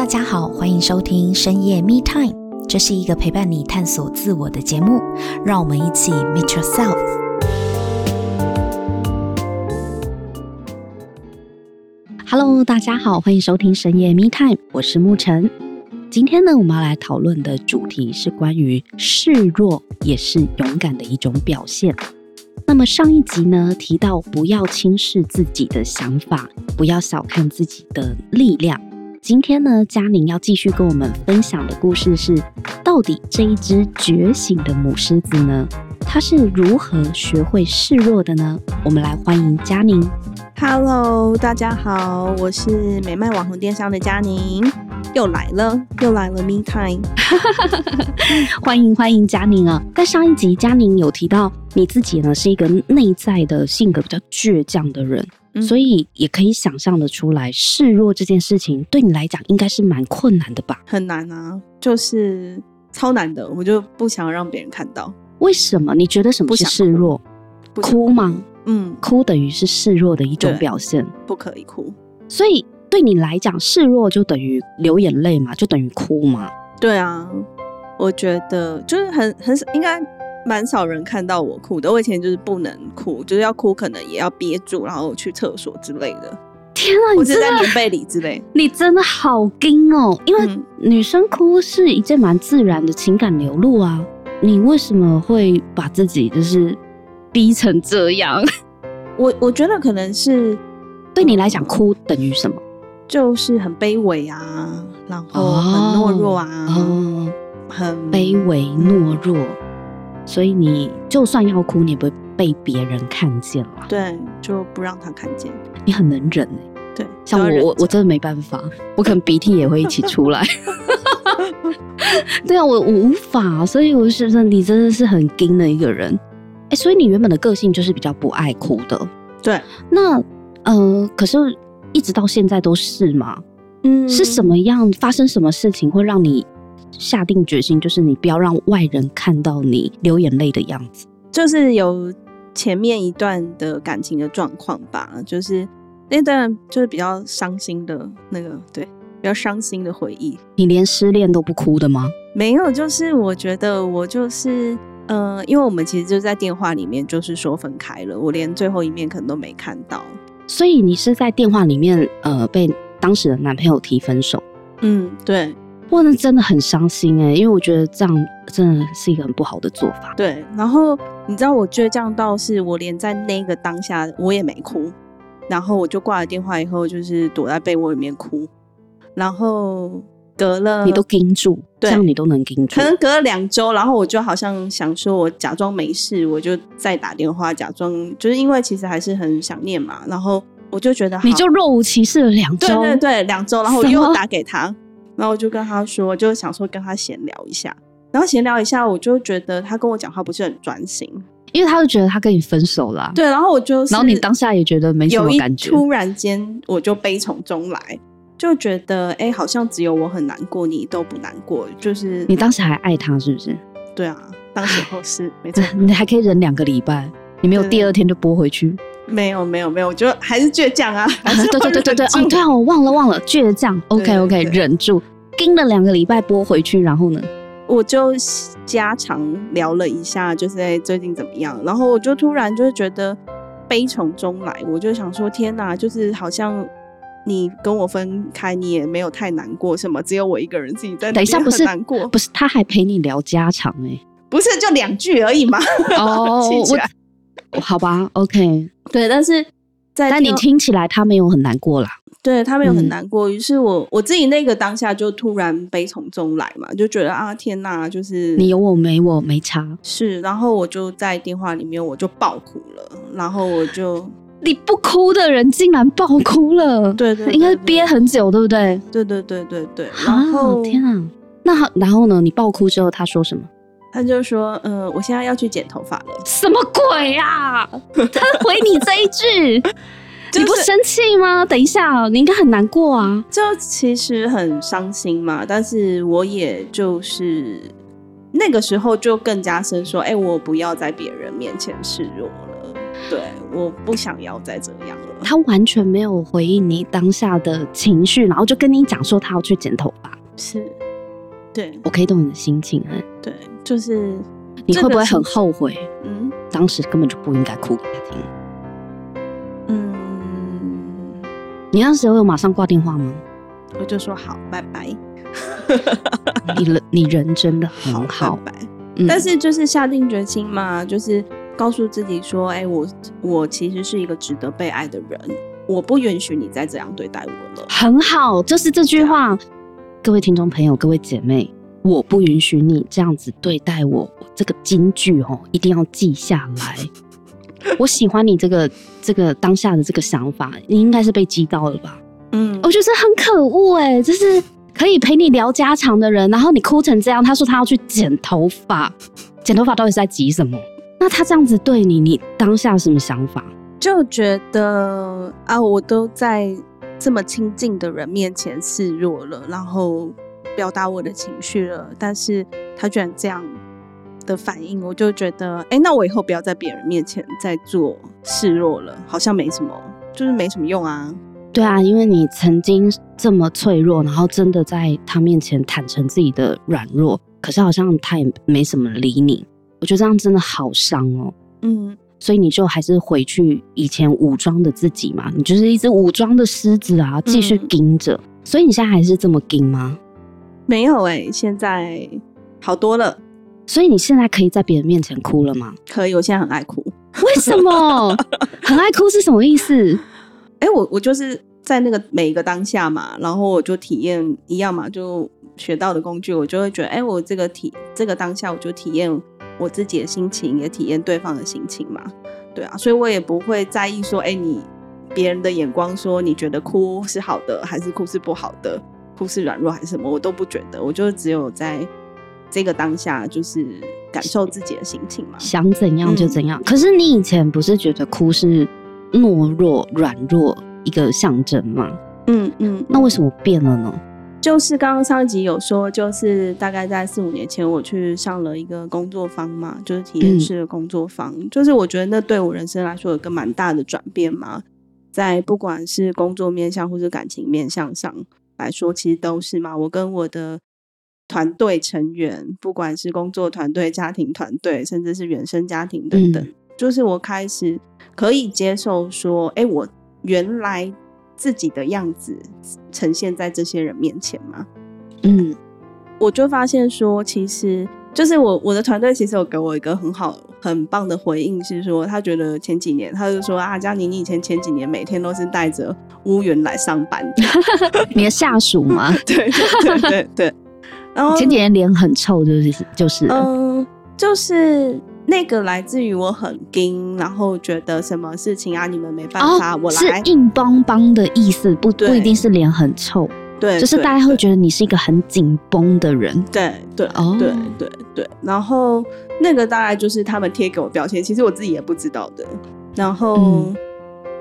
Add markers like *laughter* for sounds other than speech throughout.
大家好，欢迎收听深夜 Me Time，这是一个陪伴你探索自我的节目，让我们一起 Meet Yourself。Hello，大家好，欢迎收听深夜 Me Time，我是沐晨。今天呢，我们要来讨论的主题是关于示弱也是勇敢的一种表现。那么上一集呢，提到不要轻视自己的想法，不要小看自己的力量。今天呢，嘉宁要继续跟我们分享的故事是，到底这一只觉醒的母狮子呢，它是如何学会示弱的呢？我们来欢迎嘉宁。Hello，大家好，我是美麦网红电商的嘉宁，又来了，又来了，Me Time，*laughs* 欢迎欢迎嘉宁啊！在上一集，嘉宁有提到你自己呢是一个内在的性格比较倔强的人。所以也可以想象的出来，示弱这件事情对你来讲应该是蛮困难的吧？很难啊，就是超难的，我就不想让别人看到。为什么？你觉得什么是示弱？哭，哭吗？嗯，哭等于是示弱的一种表现，不可以哭。所以对你来讲，示弱就等于流眼泪嘛，就等于哭嘛？对啊，我觉得就是很很应该。蛮少人看到我哭的，我以前就是不能哭，就是要哭可能也要憋住，然后去厕所之类的。天啊，你真的在棉被里之类，你真的好惊哦！因为女生哭是一件蛮自然的情感流露啊，你为什么会把自己就是逼成这样？*laughs* 我我觉得可能是对你来讲，哭等于什么？就是很卑微啊，然后很懦弱啊，哦哦、很卑微懦弱。所以你就算要哭，你也不会被别人看见了。对，就不让他看见。你很能忍哎。对，像我，我我真的没办法，我可能鼻涕也会一起出来。*laughs* 对啊，我我无法，所以我就觉得你真的是很硬的一个人。哎，所以你原本的个性就是比较不爱哭的。对。那呃，可是一直到现在都是吗？嗯。是什么样？发生什么事情会让你？下定决心，就是你不要让外人看到你流眼泪的样子。就是有前面一段的感情的状况吧，就是那段就是比较伤心的那个，对，比较伤心的回忆。你连失恋都不哭的吗？没有，就是我觉得我就是，呃，因为我们其实就在电话里面就是说分开了，我连最后一面可能都没看到。所以你是在电话里面，呃，被当时的男朋友提分手？嗯，对。哇，那真的很伤心哎，因为我觉得这样真的是一个很不好的做法。对，然后你知道我倔强到是我连在那个当下我也没哭，然后我就挂了电话以后就是躲在被窝里面哭，然后隔了你都盯住，对，这样你都能盯住，可能隔了两周，然后我就好像想说我假装没事，我就再打电话假装，就是因为其实还是很想念嘛，然后我就觉得你就若无其事了两周，对对对，两周，然后我又打给他。然后我就跟他说，就想说跟他闲聊一下，然后闲聊一下，我就觉得他跟我讲话不是很专心，因为他就觉得他跟你分手了。对，然后我就，然后你当下也觉得没什么感觉，突然间我就悲从中来，就觉得哎，好像只有我很难过，你都不难过，就是你当时还爱他是不是？对啊，当时候是没 *laughs* 错，你还可以忍两个礼拜，你没有第二天就拨回去？没有没有没有，我觉得还是倔强啊，*laughs* 还是对对对对对，哦对啊，我忘了忘了，倔强，OK OK，忍住。盯了两个礼拜拨回去，然后呢，我就家常聊了一下，就是在最近怎么样。然后我就突然就是觉得悲从中来，我就想说天哪，就是好像你跟我分开，你也没有太难过，什么只有我一个人自己在等一下不是难过，不是他还陪你聊家常哎、欸，不是就两句而已嘛。*laughs* 哦，我好吧，OK，对，但是在但你听起来他没有很难过啦。对，他没有很难过，于、嗯、是我我自己那个当下就突然悲从中来嘛，就觉得啊天哪，就是你有我没我没差，是，然后我就在电话里面我就爆哭了，然后我就 *laughs* 你不哭的人竟然爆哭了，对对，对，对，*laughs* 对，应该是憋很久，对不对？对对对对对，然后天啊，那然后呢？你爆哭之后他说什么？他就说，嗯、呃，我现在要去剪头发了，什么鬼呀、啊？*laughs* 他回你这一句。*laughs* 你不生气吗？等一下，你应该很难过啊。就其实很伤心嘛，但是我也就是那个时候就更加深说，哎、欸，我不要在别人面前示弱了。对，我不想要再这样了。他完全没有回应你当下的情绪，然后就跟你讲说他要去剪头发。是，对，我可以懂你的心情哎。对，就是你会不会很后悔？嗯，当时根本就不应该哭给他听。嗯，你那时候有马上挂电话吗？我就说好，拜拜。你人你人真的很 *laughs* 好，好拜拜。嗯、但是就是下定决心嘛，就是告诉自己说，哎、欸，我我其实是一个值得被爱的人，我不允许你再这样对待我了。很好，就是这句话，各位听众朋友，各位姐妹，我不允许你这样子对待我。这个金句哦，一定要记下来。我喜欢你这个 *laughs* 这个当下的这个想法，你应该是被激到了吧？嗯，我觉得很可恶哎，就是。可以陪你聊家常的人，然后你哭成这样，他说他要去剪头发，剪头发到底是在急什么？那他这样子对你，你当下什么想法？就觉得啊，我都在这么亲近的人面前示弱了，然后表达我的情绪了，但是他居然这样的反应，我就觉得，哎，那我以后不要在别人面前再做示弱了，好像没什么，就是没什么用啊。对啊，因为你曾经这么脆弱，然后真的在他面前坦诚自己的软弱，可是好像他也没什么理你。我觉得这样真的好伤哦。嗯，所以你就还是回去以前武装的自己嘛，你就是一只武装的狮子啊，继续盯着。嗯。所以你现在还是这么盯吗？没有哎、欸，现在好多了。所以你现在可以在别人面前哭了吗？可以，我现在很爱哭。为什么？*laughs* 很爱哭是什么意思？哎、欸，我我就是在那个每一个当下嘛，然后我就体验一样嘛，就学到的工具，我就会觉得，哎、欸，我这个体这个当下，我就体验我自己的心情，也体验对方的心情嘛，对啊，所以我也不会在意说，哎、欸，你别人的眼光说你觉得哭是好的，还是哭是不好的，哭是软弱还是什么，我都不觉得，我就只有在这个当下，就是感受自己的心情嘛，想怎样就怎样。嗯、可是你以前不是觉得哭是？懦弱、软弱一个象征吗，嗯嗯，那为什么变了呢？就是刚刚上一集有说，就是大概在四五年前，我去上了一个工作坊嘛，就是体验式的工作坊，嗯，就是我觉得那对我人生来说有个蛮大的转变嘛，在不管是工作面向或是感情面向上来说，其实都是嘛。我跟我的团队成员，不管是工作团队、家庭团队，甚至是原生家庭等等。嗯就是我开始可以接受说，哎、欸，我原来自己的样子呈现在这些人面前吗，嗯，我就发现说，其实就是我我的团队其实有给我一个很好很棒的回应，是说他觉得前几年他就说啊，佳妮，你以前前几年每天都是带着乌云来上班的，你的下属吗？对对对对对，然后前几年脸很臭，就是就是，嗯，就是。那个来自于我很硬，然后觉得什么事情啊，你们没办法，哦、我来是硬邦邦的意思，不不一定是脸很臭，对，就是大家会觉得你是一个很紧绷的人，对对哦，对对对，然后那个大概就是他们贴给我标签，其实我自己也不知道的。然后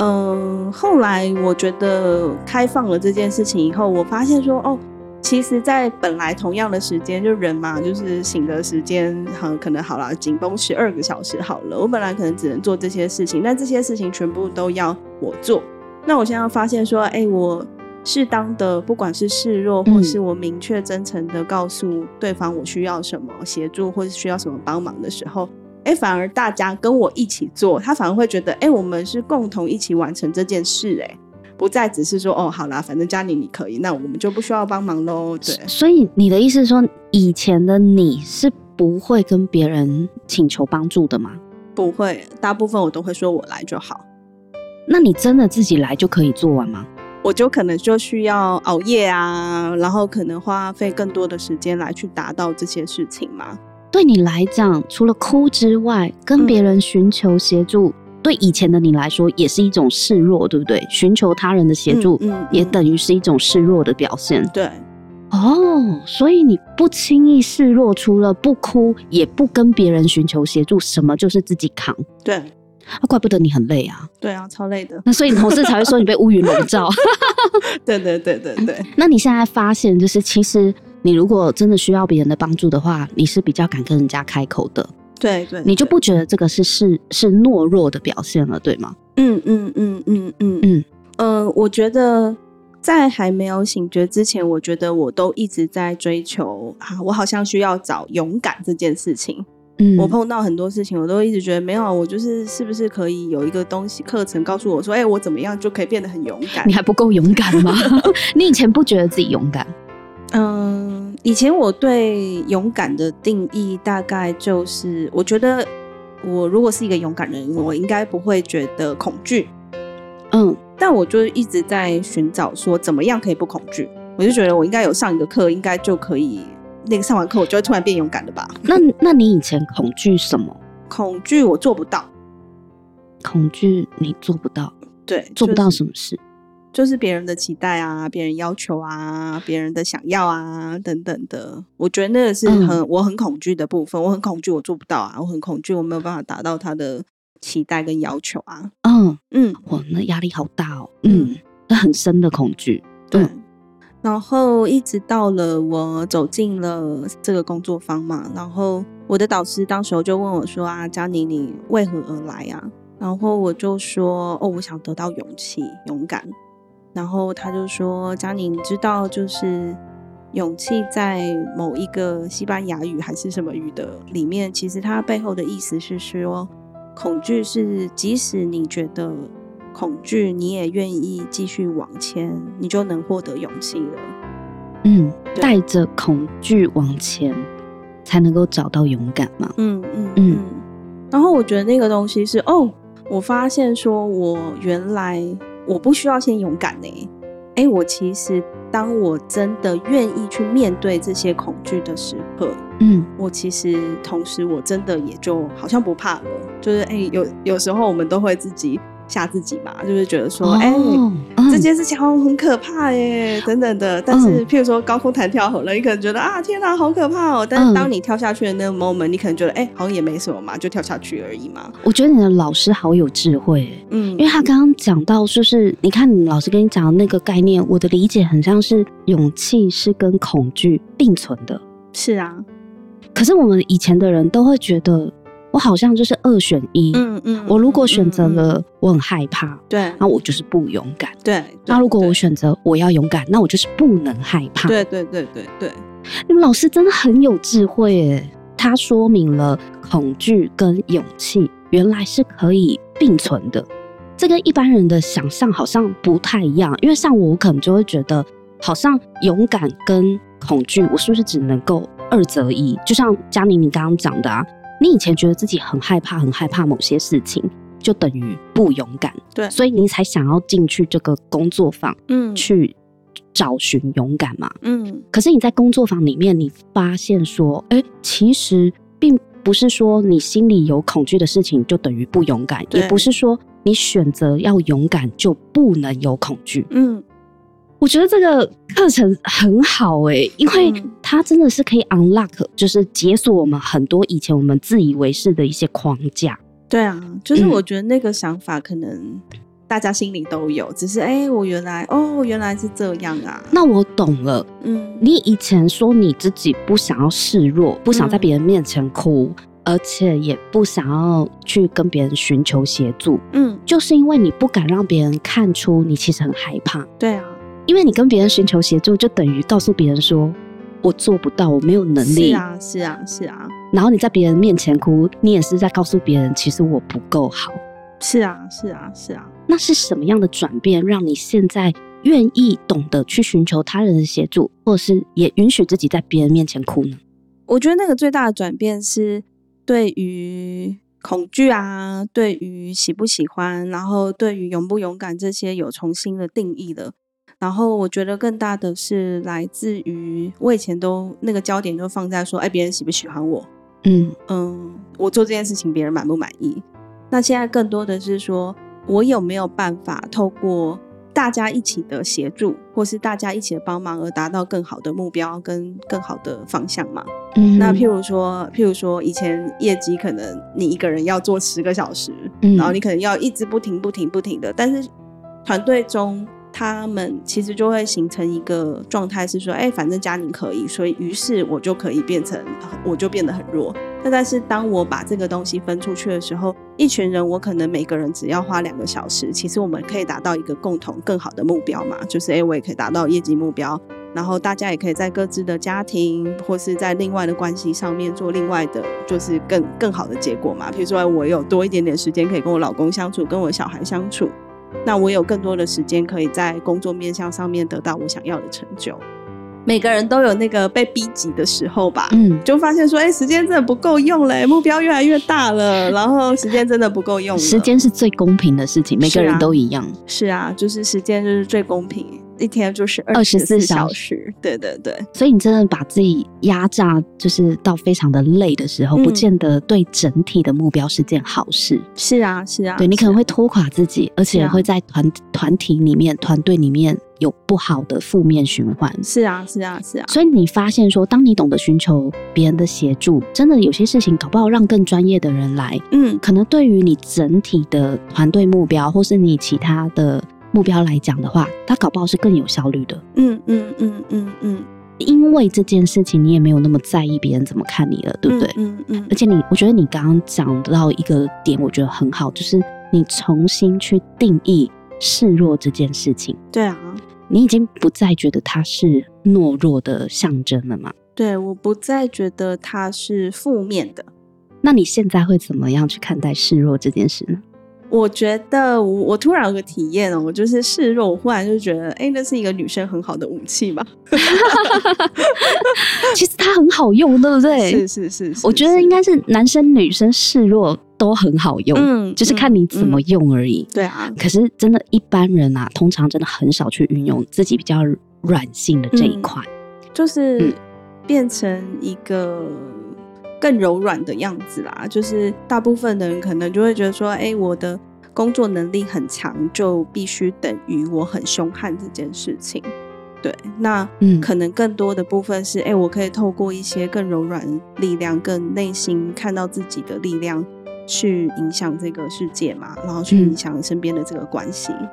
嗯、呃，后来我觉得开放了这件事情以后，我发现说哦。其实，在本来同样的时间，就人嘛，就是醒的时间，好可能好了，紧绷十二个小时好了。我本来可能只能做这些事情，但这些事情全部都要我做。那我现在发现说，哎、欸，我适当的，不管是示弱，或是我明确真诚的告诉对方我需要什么协助，或是需要什么帮忙的时候，哎、欸，反而大家跟我一起做，他反而会觉得，哎、欸，我们是共同一起完成这件事、欸，哎。不再只是说哦，好啦，反正家里你可以，那我们就不需要帮忙喽。对，所以你的意思是说，以前的你是不会跟别人请求帮助的吗？不会，大部分我都会说我来就好。那你真的自己来就可以做完吗？我就可能就需要熬夜啊，然后可能花费更多的时间来去达到这些事情吗？对你来讲，除了哭之外，跟别人寻求协助。嗯对以前的你来说，也是一种示弱，对不对？寻求他人的协助，嗯也等于是一种示弱的表现。对，哦，所以你不轻易示弱，除了不哭，也不跟别人寻求协助，什么就是自己扛。对，啊，怪不得你很累啊。对啊，超累的。那所以你同事才会说你被乌云笼罩。对对对对对。*laughs* 那你现在发现，就是其实你如果真的需要别人的帮助的话，你是比较敢跟人家开口的。对对，你就不觉得这个是是是懦弱的表现了，对吗？嗯嗯嗯嗯嗯嗯，呃，我觉得在还没有醒觉之前，我觉得我都一直在追求啊，我好像需要找勇敢这件事情。嗯，我碰到很多事情，我都一直觉得没有，我就是是不是可以有一个东西课程告诉我说，哎、欸，我怎么样就可以变得很勇敢？你还不够勇敢吗？*laughs* 你以前不觉得自己勇敢？嗯，以前我对勇敢的定义大概就是，我觉得我如果是一个勇敢人，我应该不会觉得恐惧。嗯，但我就一直在寻找说，怎么样可以不恐惧？我就觉得我应该有上一个课，应该就可以。那个上完课，我就会突然变勇敢的吧？那那你以前恐惧什么？恐惧我做不到。恐惧你做不到？对，做不到什么事？就是别人的期待啊，别人要求啊，别人的想要啊，等等的。我觉得那个是很、嗯、我很恐惧的部分。我很恐惧，我做不到啊。我很恐惧，我没有办法达到他的期待跟要求啊。嗯嗯，哇，那压力好大哦。嗯，那很深的恐惧。对。嗯然后一直到了我走进了这个工作坊嘛，然后我的导师当时候就问我说：“啊，佳妮，你为何而来啊？”然后我就说：“哦，我想得到勇气、勇敢。”然后他就说：“佳宁，你知道就是勇气在某一个西班牙语还是什么语的里面，其实它背后的意思是说，恐惧是即使你觉得。”恐惧，你也愿意继续往前，你就能获得勇气了。嗯，带着恐惧往前，才能够找到勇敢嘛。嗯嗯嗯。然后我觉得那个东西是哦，我发现说我原来我不需要先勇敢呢。哎，我其实当我真的愿意去面对这些恐惧的时刻，嗯，我其实同时我真的也就好像不怕了。就是哎，有有时候我们都会自己。吓自己嘛，就是觉得说，哎、这件事情好像很可怕耶，等等的。但是，譬如说高空弹跳好了，你可能觉得啊，天哪，好可怕哦。但是，当你跳下去的那个 moment，你可能觉得，哎、欸，好像也没什么嘛，就跳下去而已嘛。我觉得你的老师好有智慧，嗯，因为他刚刚讲到，就是你看，你老师跟你讲的那个概念，我的理解很像是勇气是跟恐惧并存的。是啊，可是我们以前的人都会觉得。我好像就是二选一，嗯嗯，我如果选择了，我很害怕，对，那我就是不勇敢，对。那如果我选择我要勇敢，那我就是不能害怕，对对对对对。你们老师真的很有智慧耶，他说明了恐惧跟勇气原来是可以并存的，这跟一般人的想象好像不太一样，因为像我可能就会觉得，好像勇敢跟恐惧，我是不是只能够二择一？就像佳宁你刚刚讲的啊。你以前觉得自己很害怕，很害怕某些事情，就等于不勇敢。对，所以你才想要进去这个工作坊，嗯，去找寻勇敢嘛，嗯。可是你在工作坊里面，你发现说，哎、欸，其实并不是说你心里有恐惧的事情就等于不勇敢，也不是说你选择要勇敢就不能有恐惧，嗯。我觉得这个课程很好哎、欸，因为它真的是可以 unlock，就是解锁我们很多以前我们自以为是的一些框架。对啊，就是我觉得那个想法可能大家心里都有，只是哎、欸，我原来哦，原来是这样啊。那我懂了。嗯，你以前说你自己不想要示弱，不想在别人面前哭，嗯，而且也不想要去跟别人寻求协助，嗯，就是因为你不敢让别人看出你其实很害怕。对啊。因为你跟别人寻求协助，就等于告诉别人说：“我做不到，我没有能力。”是啊，是啊，是啊。然后你在别人面前哭，你也是在告诉别人，其实我不够好。是啊，是啊，是啊。那是什么样的转变，让你现在愿意懂得去寻求他人的协助，或是也允许自己在别人面前哭呢？我觉得那个最大的转变是对于恐惧啊，对于喜不喜欢，然后对于勇不勇敢这些有重新的定义的。然后我觉得更大的是来自于我以前都那个焦点都放在说，哎，别人喜不喜欢我？嗯嗯，我做这件事情别人满不满意？那现在更多的是说我有没有办法透过大家一起的协助，或是大家一起的帮忙而达到更好的目标跟更好的方向嘛？嗯，那譬如说，譬如说以前业绩可能你一个人要做十个小时，嗯，然后你可能要一直不停不停不停的，但是团队中。他们其实就会形成一个状态，是说，哎，反正家宁可以，所以于是我就可以变成，我就变得很弱。那但是当我把这个东西分出去的时候，一群人我可能每个人只要花两个小时，其实我们可以达到一个共同更好的目标嘛，就是诶，我也可以达到业绩目标。然后大家也可以在各自的家庭或是在另外的关系上面做另外的，就是更更好的结果嘛。比如说，我有多一点点时间可以跟我老公相处，跟我小孩相处，那我有更多的时间可以在工作面向上面得到我想要的成就。每个人都有那个被逼急的时候吧，嗯，就发现说，哎，时间真的不够用嘞，目标越来越大了，*laughs* 然后时间真的不够用。时间是最公平的事情，每个人都一样。是啊，是啊，就是时间就是最公平。一天就是二十四小时，对对对，所以你真的把自己压榨，就是到非常的累的时候，嗯、不见得对整体的目标是件好事。是啊，是啊，对你可能会拖垮自己，而且会在团团体里面、团队里面有不好的负面循环。是啊，是啊，是啊。所以你发现说，当你懂得寻求别人的协助，真的有些事情搞不好让更专业的人来，嗯，可能对于你整体的团队目标，或是你其他的。目标来讲的话，他搞不好是更有效率的。嗯嗯嗯嗯嗯，因为这件事情你也没有那么在意别人怎么看你了，对不对？嗯嗯，嗯。而且你，我觉得你刚刚讲到一个点，我觉得很好，就是你重新去定义示弱这件事情。对啊，你已经不再觉得它是懦弱的象征了吗？对，我不再觉得它是负面的。那你现在会怎么样去看待示弱这件事呢？我觉得我我突然有个体验哦，我就是示弱，我忽然就觉得，哎，那是一个女生很好的武器嘛。*laughs* 其实它很好用，对不对？是是是，是，我觉得应该是男生女生示弱都很好用，嗯，就是看你怎么用而已。嗯嗯、对啊，可是真的，一般人啊，通常真的很少去运用自己比较软性的这一块，嗯、就是变成一个。更柔软的样子啦，就是大部分的人可能就会觉得说，哎、欸，我的工作能力很强，就必须等于我很凶悍这件事情。对，那嗯，可能更多的部分是，哎、欸，我可以透过一些更柔软力量、更内心看到自己的力量，去影响这个世界嘛，然后去影响身边的这个关系。嗯，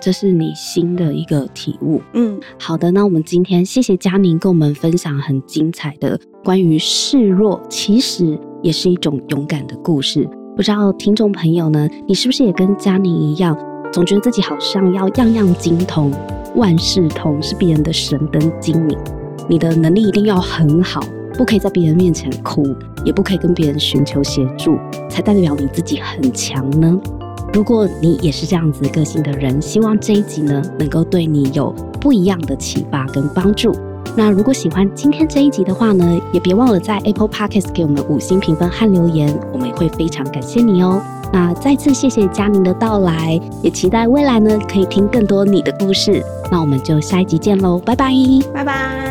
这是你新的一个体悟。嗯，好的，那我们今天谢谢佳宁跟我们分享很精彩的关于示弱，其实也是一种勇敢的故事。不知道听众朋友呢，你是不是也跟佳宁一样，总觉得自己好像要样样精通、万事通，是别人的神灯精灵？你的能力一定要很好，不可以在别人面前哭，也不可以跟别人寻求协助，才代表你自己很强呢？如果你也是这样子个性的人，希望这一集呢能够对你有不一样的启发跟帮助。那如果喜欢今天这一集的话呢，也别忘了在 Apple Podcast 给我们五星评分和留言，我们也会非常感谢你哦。那再次谢谢嘉宁的到来，也期待未来呢可以听更多你的故事。那我们就下一集见喽，拜拜，拜拜。